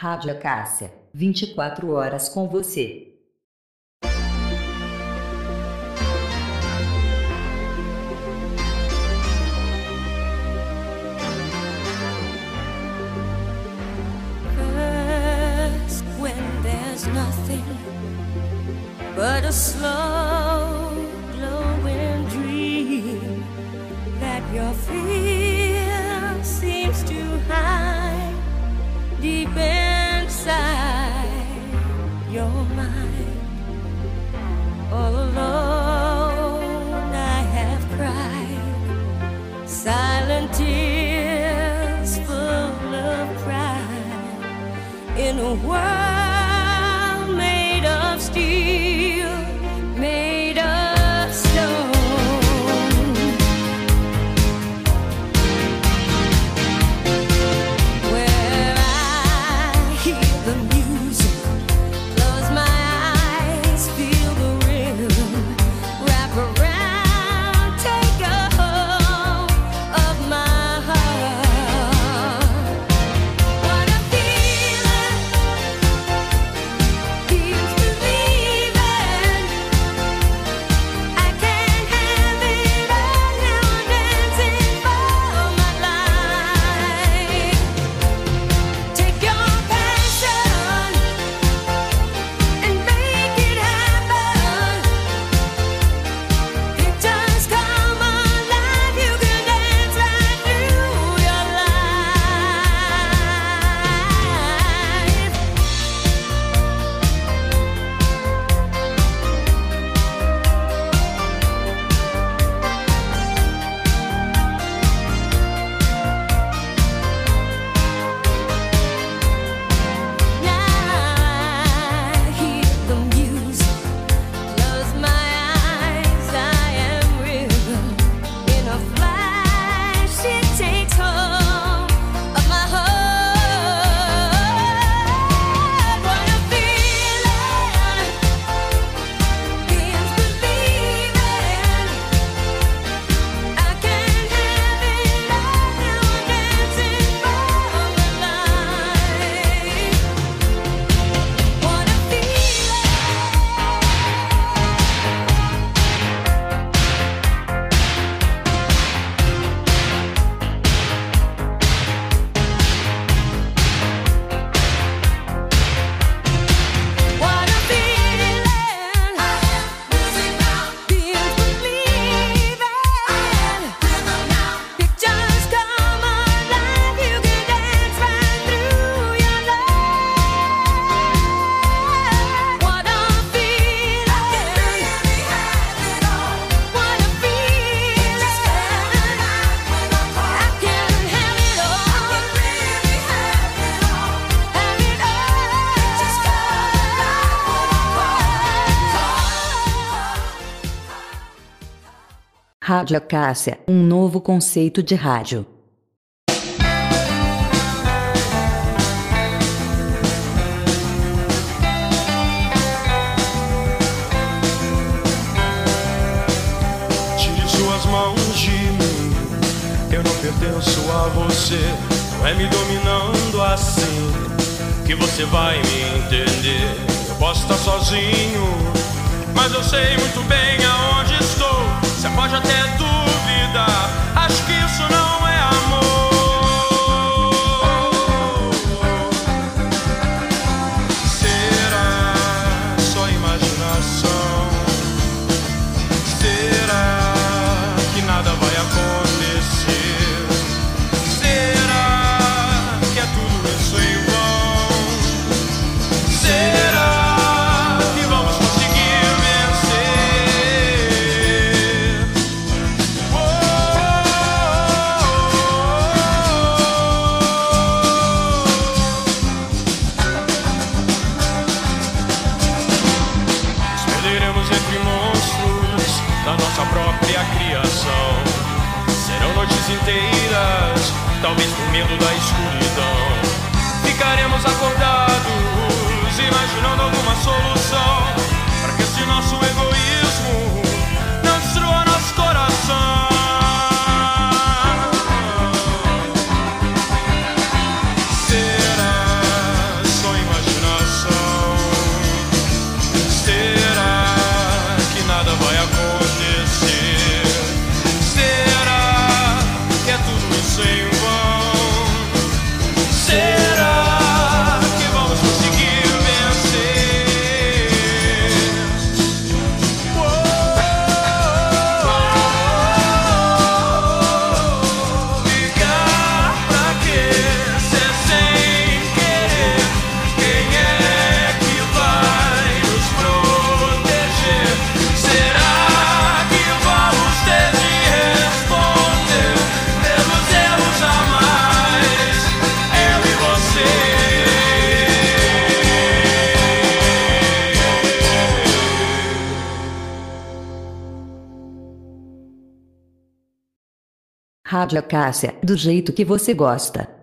Rádio Acácia, 24 horas com você. but a slow inside your mind all alone. Rádio Acácia, um novo conceito de rádio. Tire suas mãos de mim, eu não pertenço a você. Não é me dominando assim que você vai me entender. Eu posso estar sozinho, mas eu sei muito bem aonde estou. Você pode até duvidar, acho que isso não é amor. Rádio Cássia, do jeito que você gosta.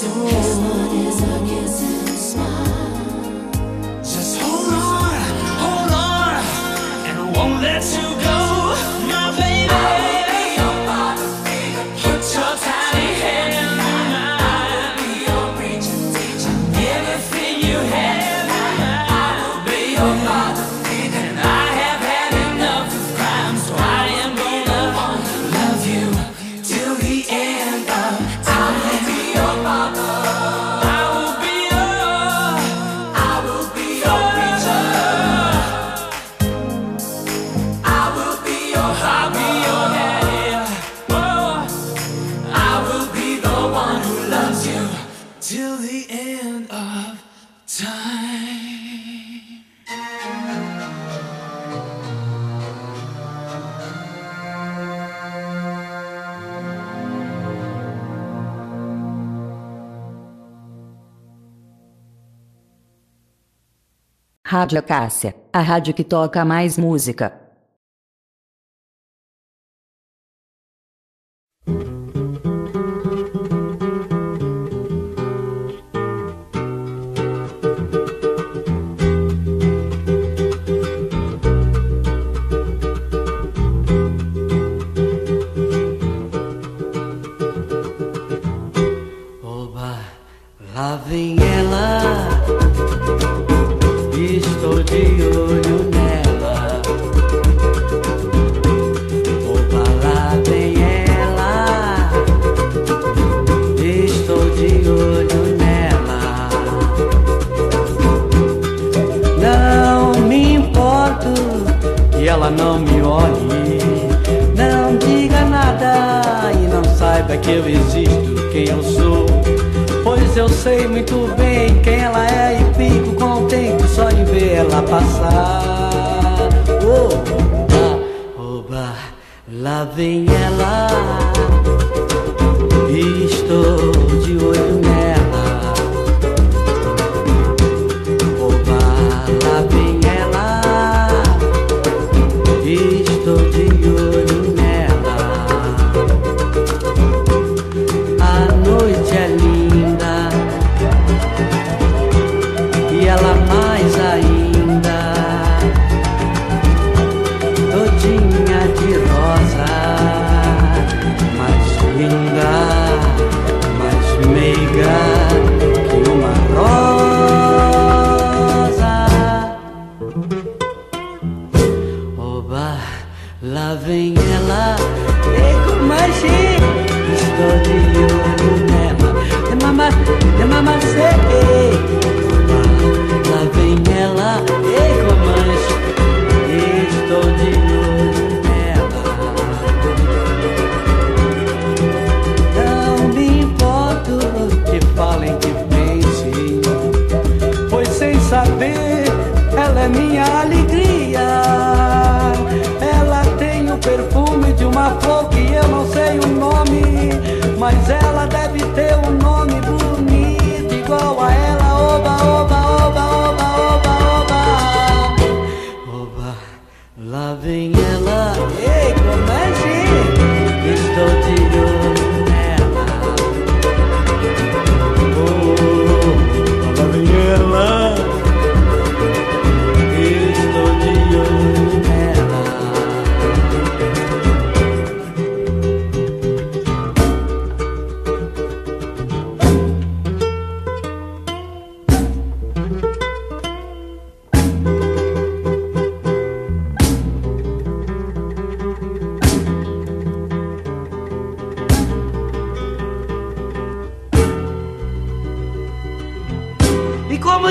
soul. Rádio Acácia, a rádio que toca mais música. ela não me olhe. Não diga nada e não saiba que eu existo, quem eu sou. Pois eu sei muito bem quem ela é e fico contente só de ver ela passar. Oh, oba, oba, lá vem ela.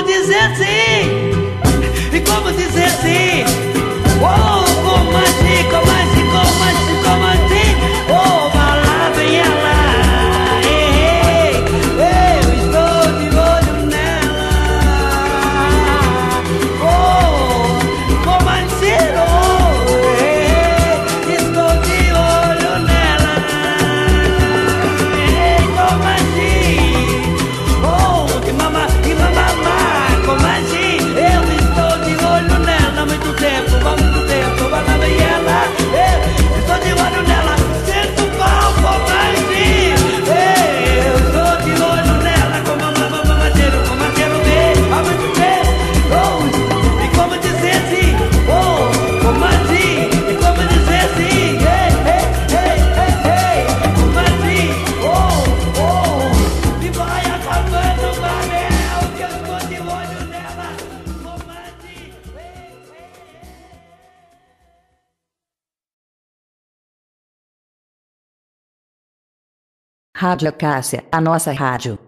como dizer sim? E como dizer sim? Oh, como agir, como agir. Rádio Acácia, a nossa rádio.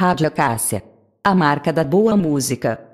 Rádio Cássia. A marca da boa música.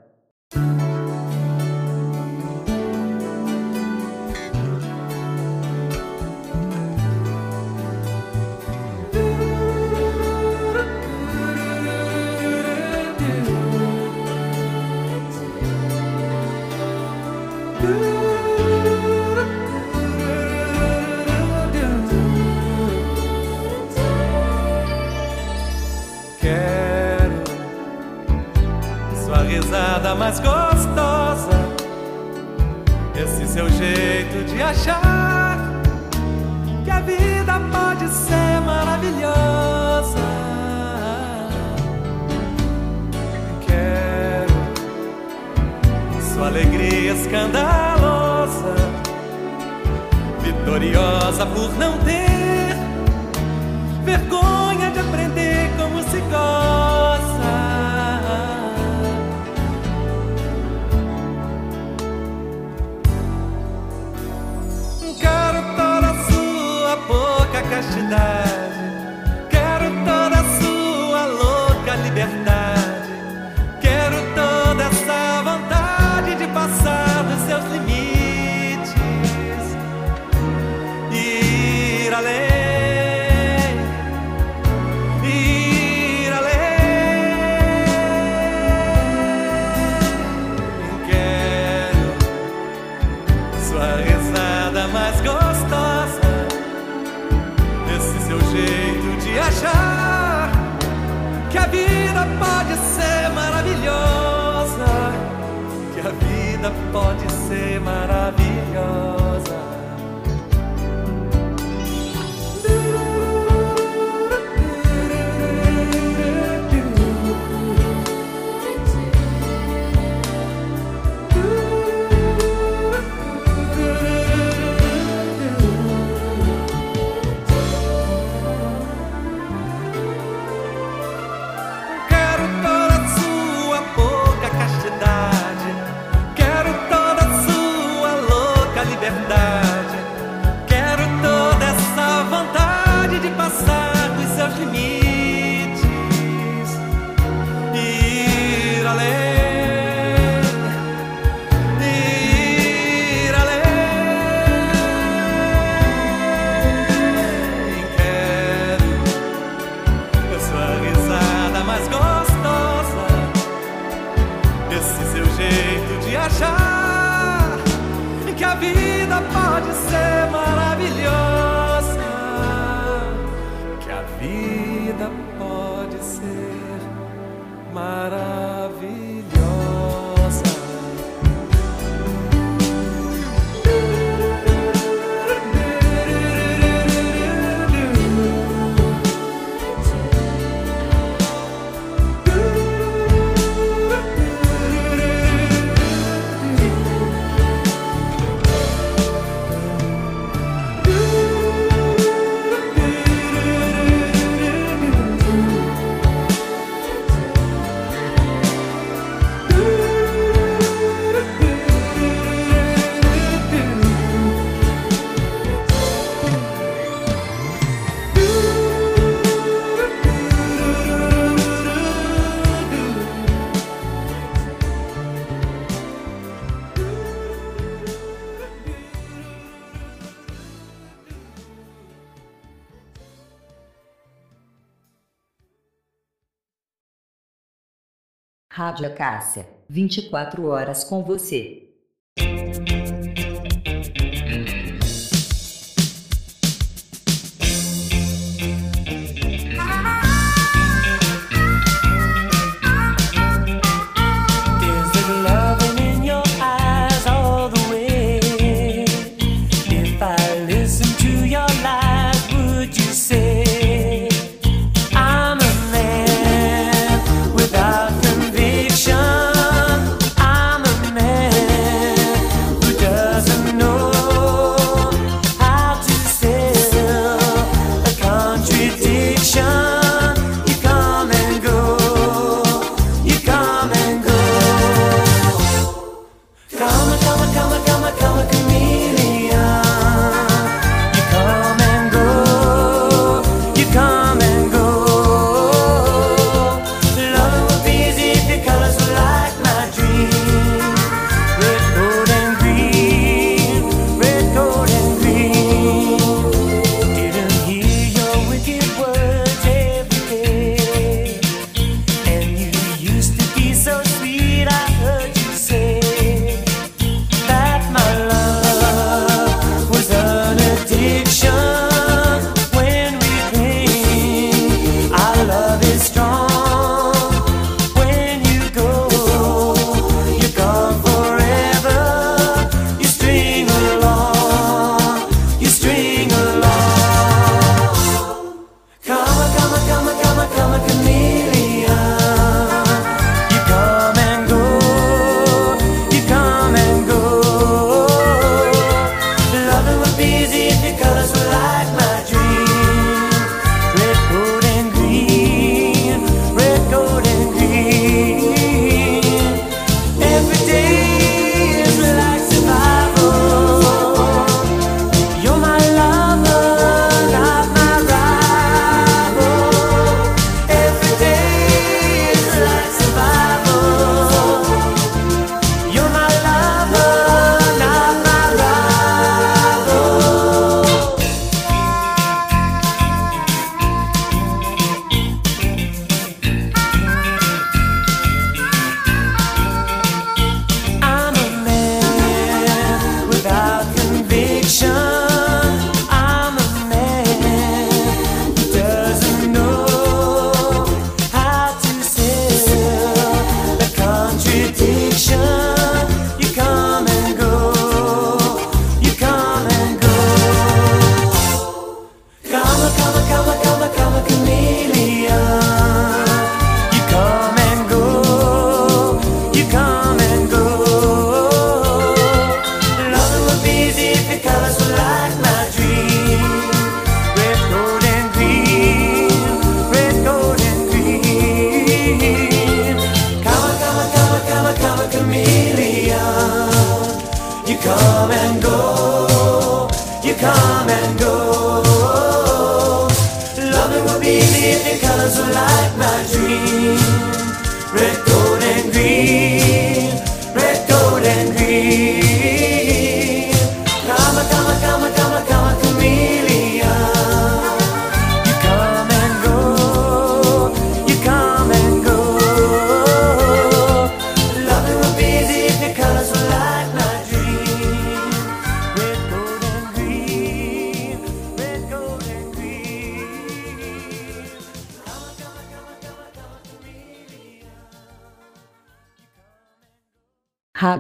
Rádio Cássia, 24 horas com você.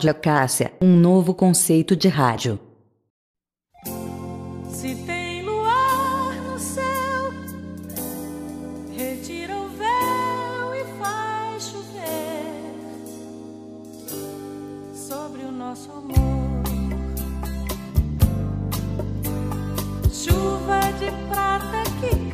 Cláudia Cássia, um novo conceito de rádio. Se tem luar no céu, retira o véu e faz chover sobre o nosso amor. Chuva de prata que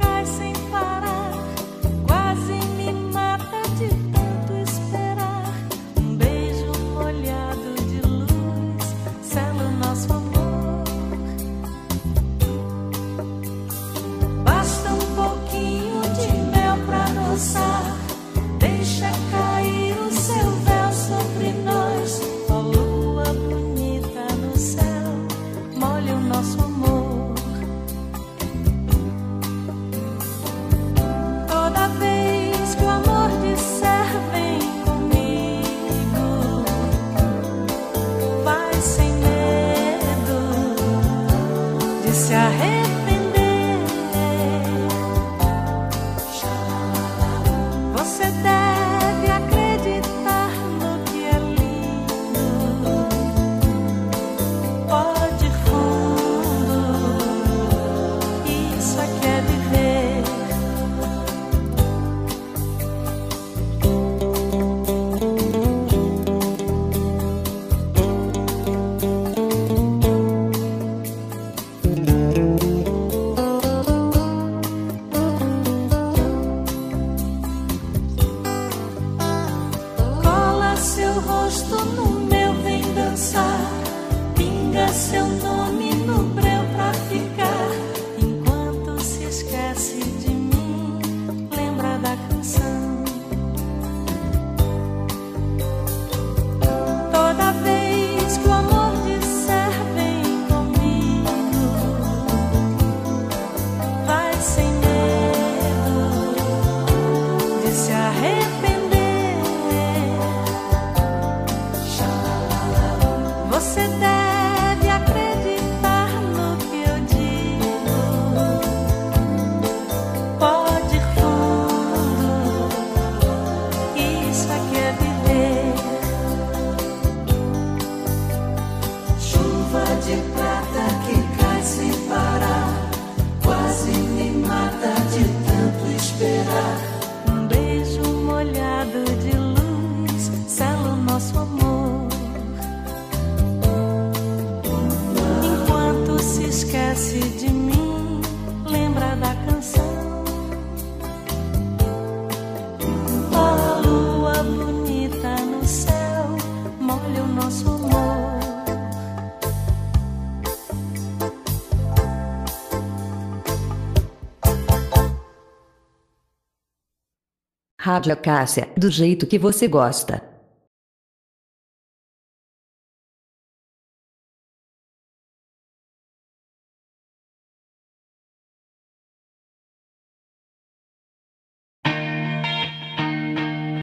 Rádio Acácia, do jeito que você gosta.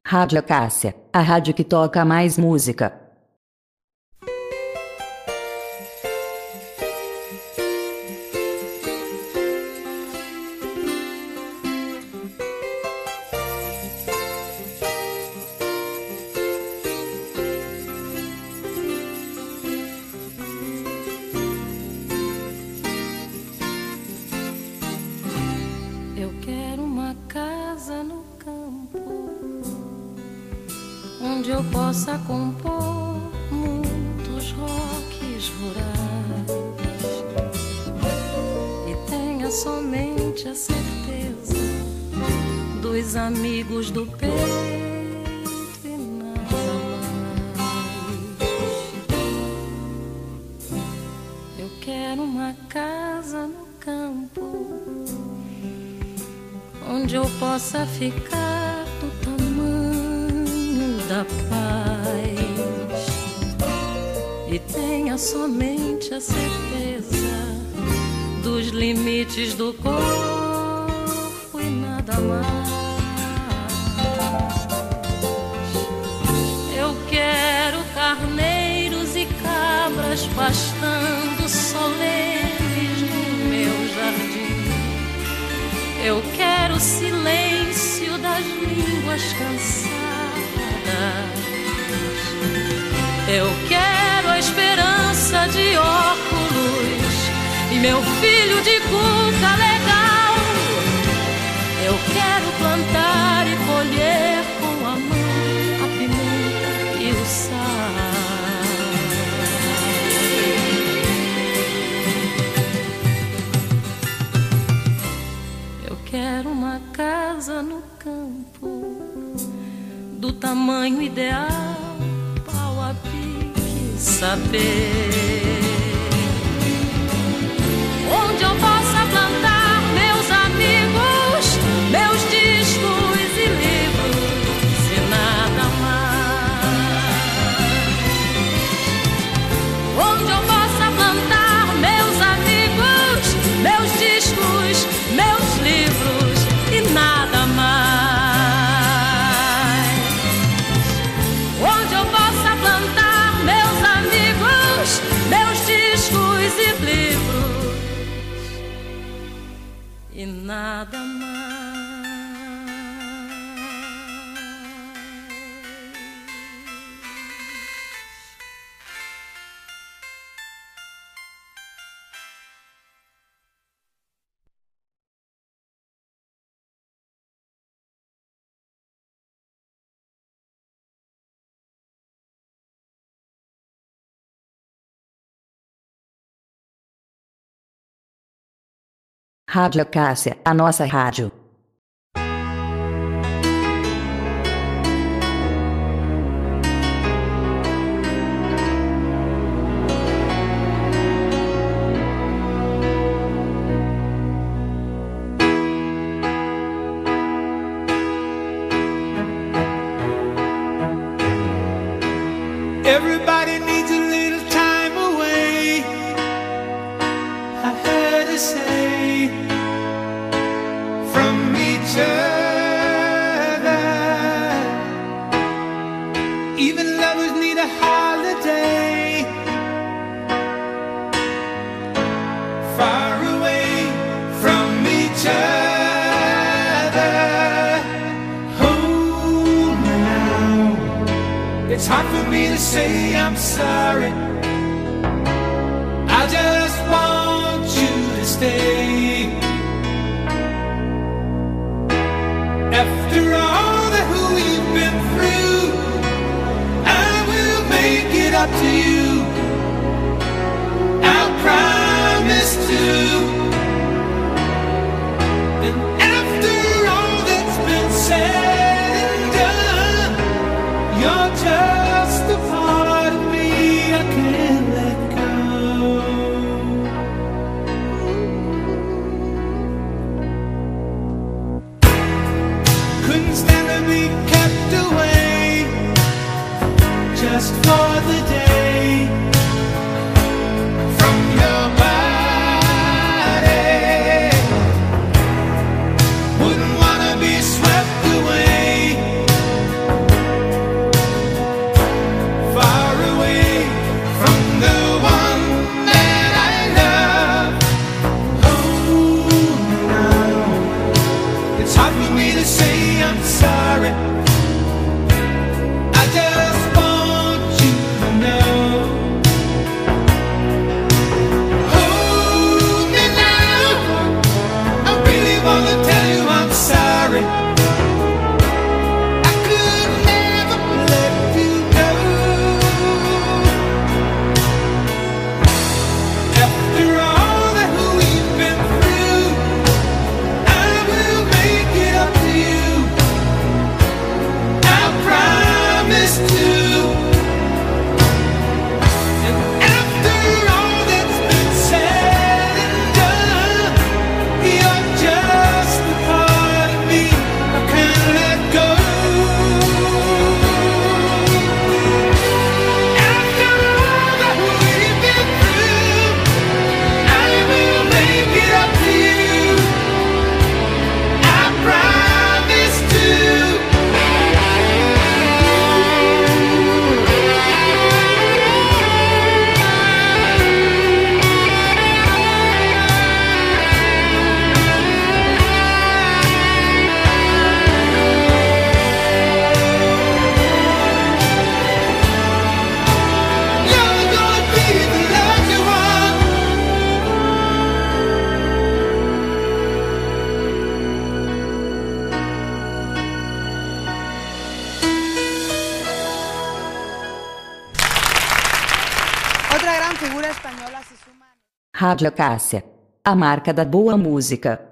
Rádio Acácia, a rádio que toca mais música. Paz e tenha somente a certeza dos limites do corpo e nada mais. Eu quero carneiros e cabras pastando solenes no meu jardim. Eu quero o silêncio das línguas cansadas. Eu quero a esperança de óculos e meu filho de cuca legal. Eu quero plantar e colher com a mão a pimenta e o sal. Eu quero uma casa no campo do tamanho ideal, saber. Nada Rádio Cássia, a nossa rádio. me to say I'm sorry. Rádio Acácia. A marca da boa música.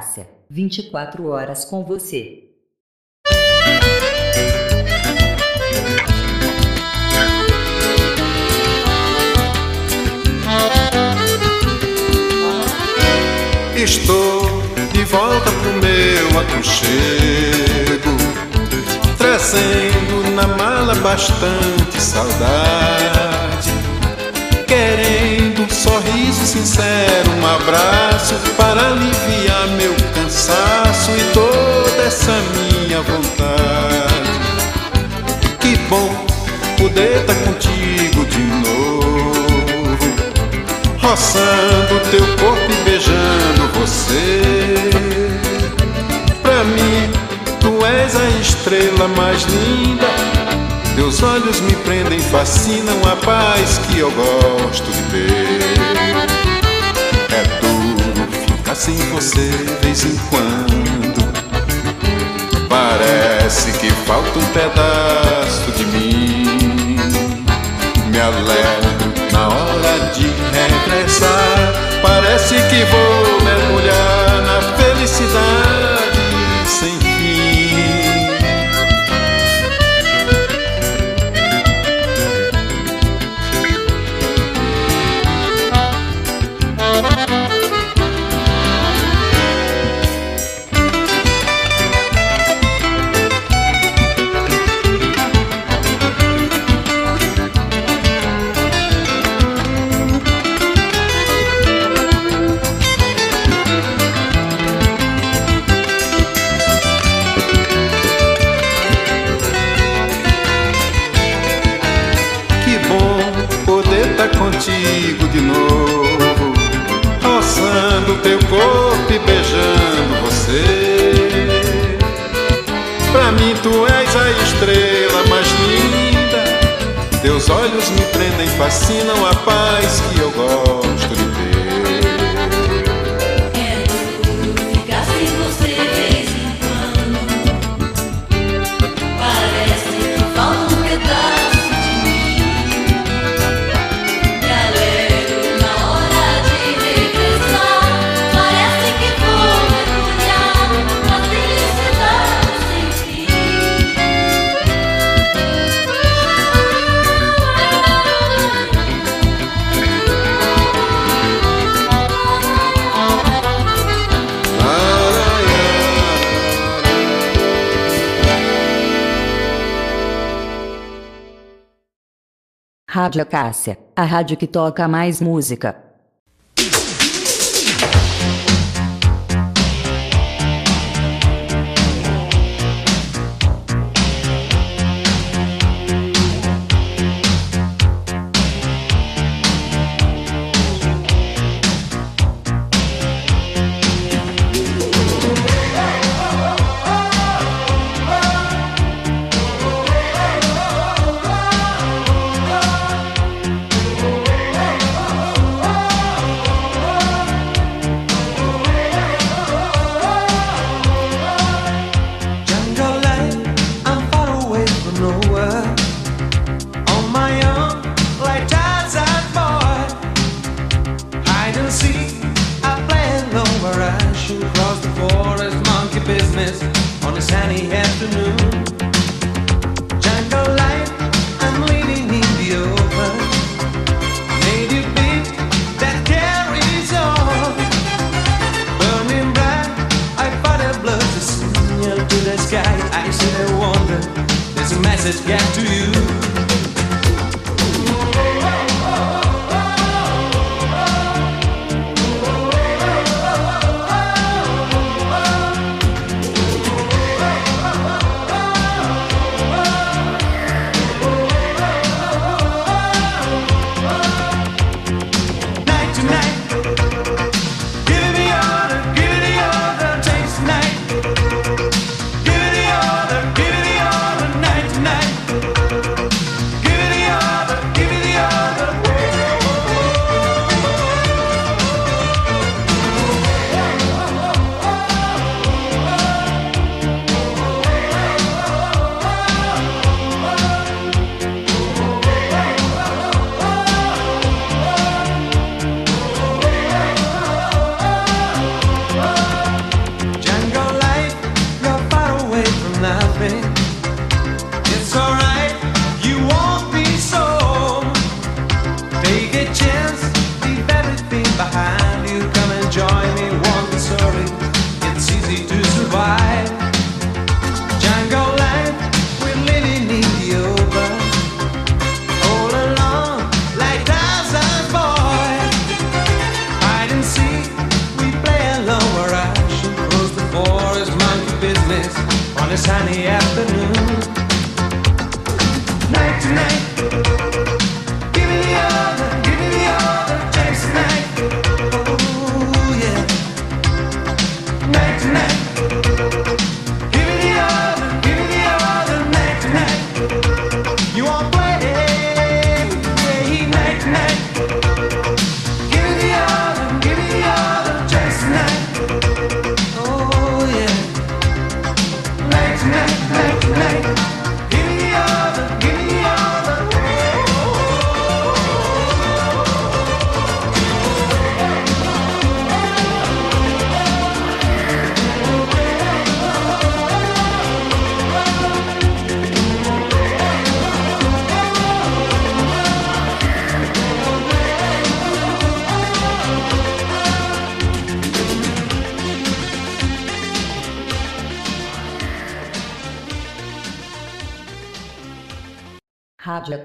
Eficácia. 24 horas com você. Estou de volta pro meu aconchego, trazendo na mala bastante saudade, querendo um sorriso sincero, um abraço para aliviar cansaço e toda essa minha vontade. Que bom poder estar tá contigo de novo, roçando teu corpo e beijando você. Pra mim, tu és a estrela mais linda. Teus olhos me prendem, fascinam a paz que eu gosto de ter assim você de vez em quando parece que falta um pedaço de mim. Me alegro na hora de regressar, parece que vou mergulhar. fascinam a paz que eu gosto. Rádio Acácia, a rádio que toca mais música.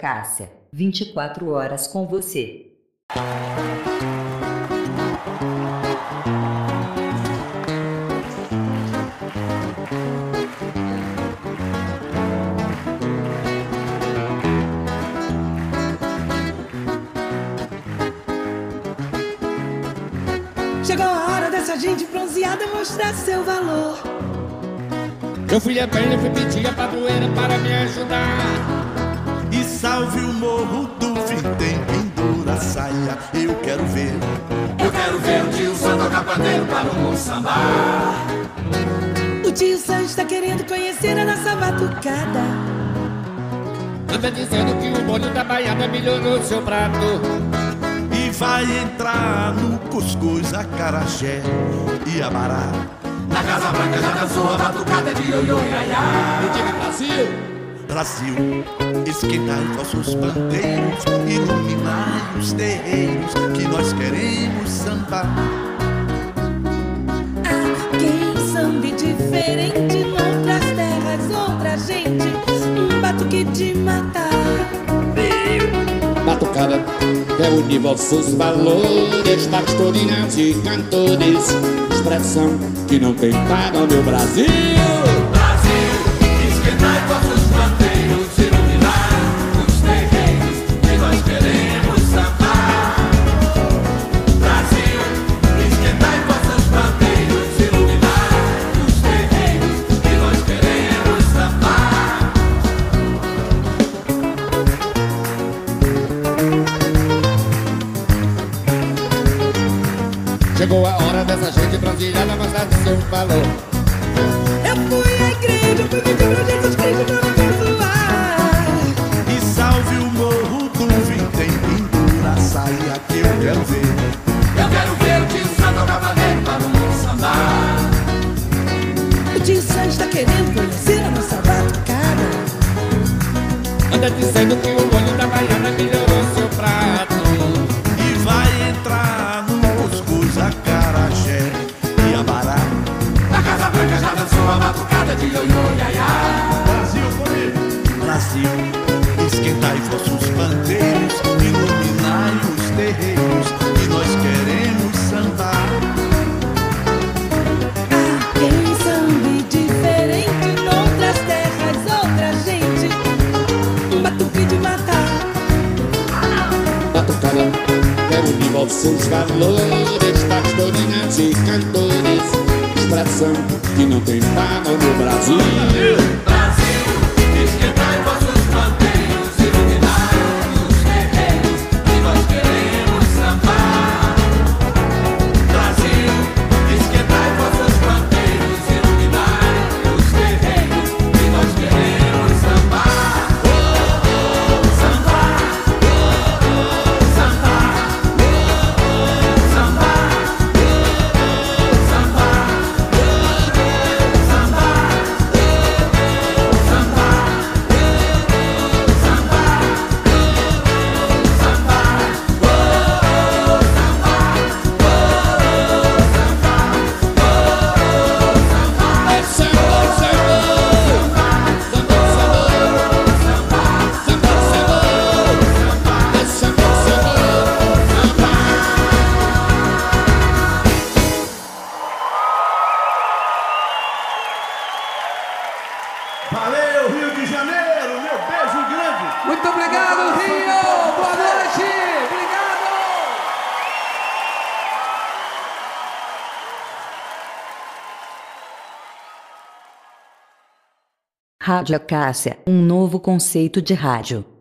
Cássia, 24 horas com você. Chegou a hora dessa gente bronzeada mostrar seu valor. Eu fui a perna, fui pedir a padroeira para me ajudar. Salve o morro do Vintém, pendura a saia, eu quero ver. Eu quero ver o tio Sam tocar pandeiro para o sambar. O tio Sam está querendo conhecer a nossa batucada. Anda dizendo que o molho da baiana melhorou seu prato. E vai entrar no cuscuz, acarajé e abará. Na Casa Branca já dançou a batucada de ioiô e aiá. E diga Brasil, Brasil, esquentai vossos bandeiros, iluminai os terreiros, que nós queremos sambar. Ah, quem sambe diferente noutras terras, outra gente. Um batuque de matar. batucada, reúne vossos valores, pastorinhas e cantores. Expressão que não tem para o meu. Brasil, Está querendo conhecer a nossa batucada. Anda dizendo que o molho vossos valores, pastorinhas e cantores. Expressão que não tem para o meu Brasil. Brasil, Rádio Cássia, um novo conceito de rádio.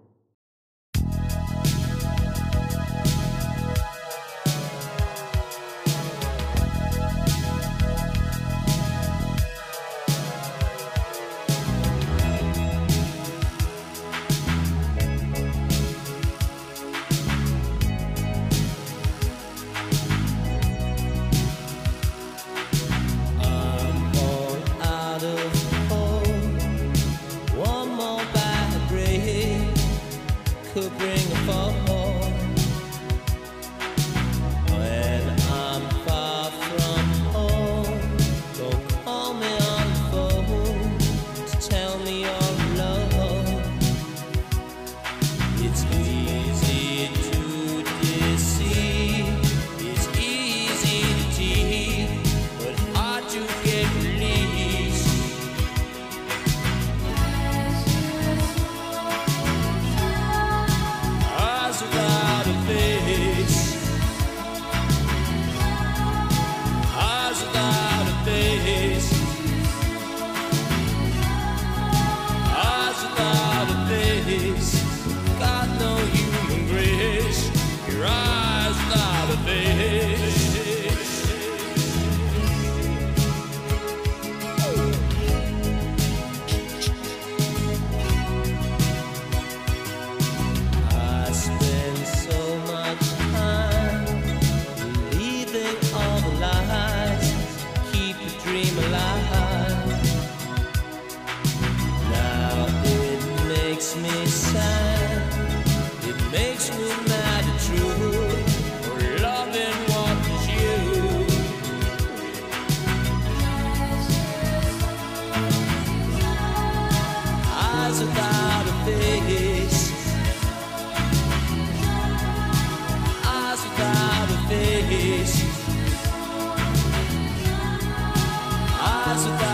eyes without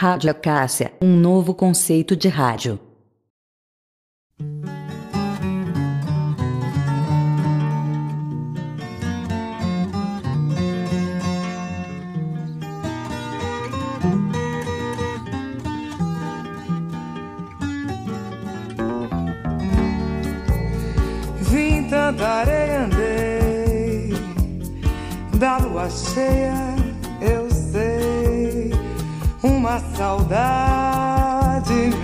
Rádio Acácia, um novo conceito de rádio. Vim tanta areia andei, da lua cheia uma saudade imensa.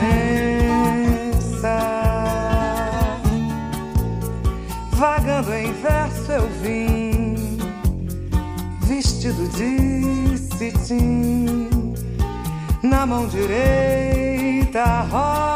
Vagando em verso eu vim, vestido de cetim, na mão direita roda.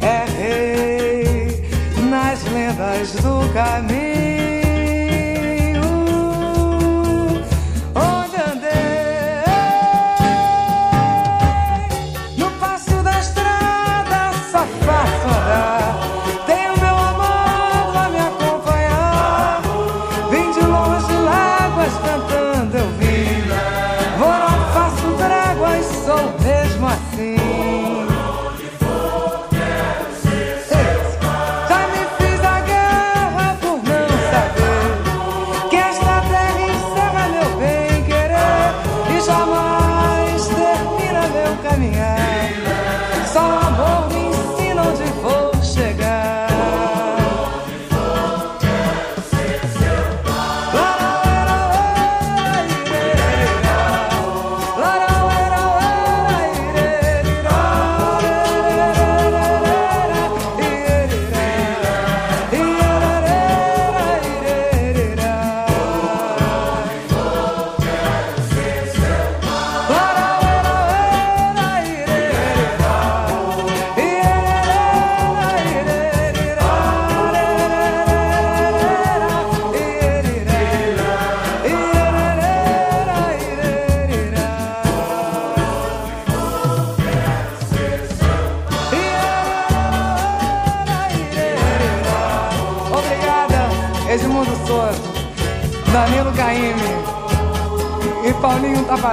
é rei nas lendas do caminho.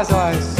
eyes.